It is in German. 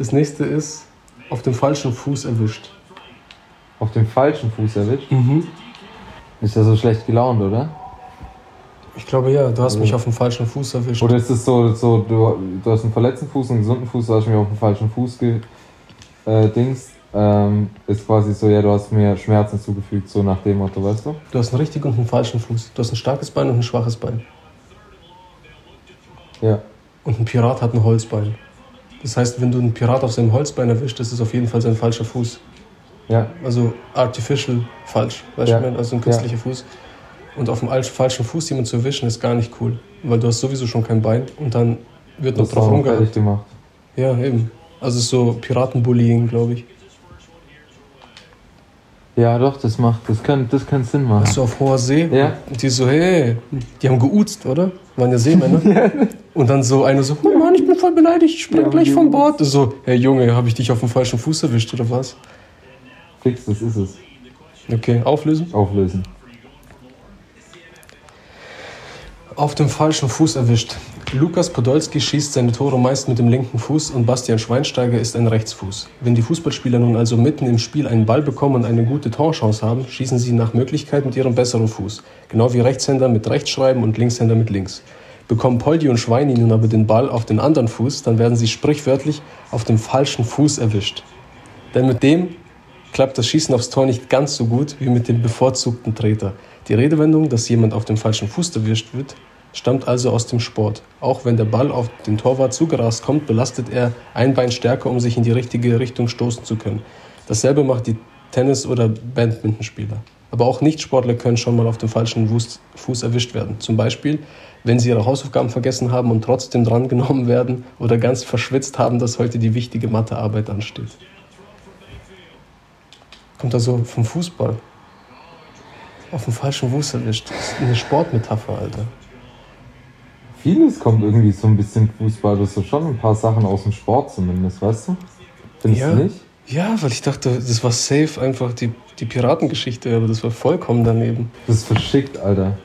Das nächste ist auf dem falschen Fuß erwischt. Auf dem falschen Fuß erwischt? Mhm. Ist ja so schlecht gelaunt, oder? Ich glaube ja, du hast Also- mich auf dem falschen Fuß erwischt. Oder ist es so, so du, du hast einen verletzten Fuß und einen gesunden Fuß, du hast mich auf den falschen Fuß ge, äh, Dings, ähm, ist quasi so, ja, du hast mir Schmerzen zugefügt, so nach dem Motto, weißt du? Du hast einen richtigen und einen falschen Fuß. Du hast ein starkes Bein und ein schwaches Bein. Ja. Und ein Pirat hat ein Holzbein. Das heißt, wenn du einen Pirat auf seinem Holzbein erwischt, ist es auf jeden Fall sein falscher Fuß. Ja, Also artificial falsch, weißt Ja. du, also ein künstlicher Fuß. Und auf dem al- falschen Fuß jemanden zu erwischen, ist gar nicht cool. Weil du hast sowieso schon kein Bein und dann wird noch das drauf ist fertig gemacht. Ja, eben. Also es ist so Piratenbullying, glaube ich. Ja, doch, das macht, das kann, das kann Sinn machen. Hast du auf hoher See? Ja. Und die so, hey, die haben geuzt, oder? Waren ja Seemänner. Und dann so eine so, oh Mann, ich bin voll beleidigt, ich spring haben gleich vom. Bord. So, hey Junge, habe ich dich auf dem falschen Fuß erwischt, oder was? Fix, das ist es. Okay, auflösen. Auflösen. Auf dem falschen Fuß erwischt. Lukas Podolski schießt seine Tore meist mit dem linken Fuß und Bastian Schweinsteiger ist ein Rechtsfuß. Wenn die Fußballspieler nun also mitten im Spiel einen Ball bekommen und eine gute Torchance haben, schießen sie nach Möglichkeit mit ihrem besseren Fuß. Genau wie Rechtshänder mit rechts schreiben und Linkshänder mit links. Bekommen Poldi und Schweini nun aber den Ball auf den anderen Fuß, dann werden sie sprichwörtlich auf dem falschen Fuß erwischt. Denn mit dem klappt das Schießen aufs Tor nicht ganz so gut wie mit dem bevorzugten Treter. Die Redewendung, dass jemand auf dem falschen Fuß erwischt wird, stammt also aus dem Sport. Auch wenn der Ball auf den Torwart zugerast kommt, belastet er ein Bein stärker, um sich in die richtige Richtung stoßen zu können. Dasselbe macht die Tennis- oder Badmintonspieler. Aber auch Nichtsportler können schon mal auf dem falschen Fuß, Fuß erwischt werden. Zum Beispiel, wenn sie ihre Hausaufgaben vergessen haben und trotzdem drangenommen werden oder ganz verschwitzt haben, dass heute die wichtige Mathearbeit ansteht. Kommt also vom Fußball. Auf dem falschen Fuß erwischt. Das ist eine Sportmetapher, Alter. Vieles kommt irgendwie so ein bisschen Fußball, das ist schon ein paar Sachen aus dem Sport zumindest, weißt du? Findest Ja. du nicht? Ja, weil ich dachte, das war safe einfach die, die Piratengeschichte, aber das war vollkommen daneben. Das ist verschickt, Alter.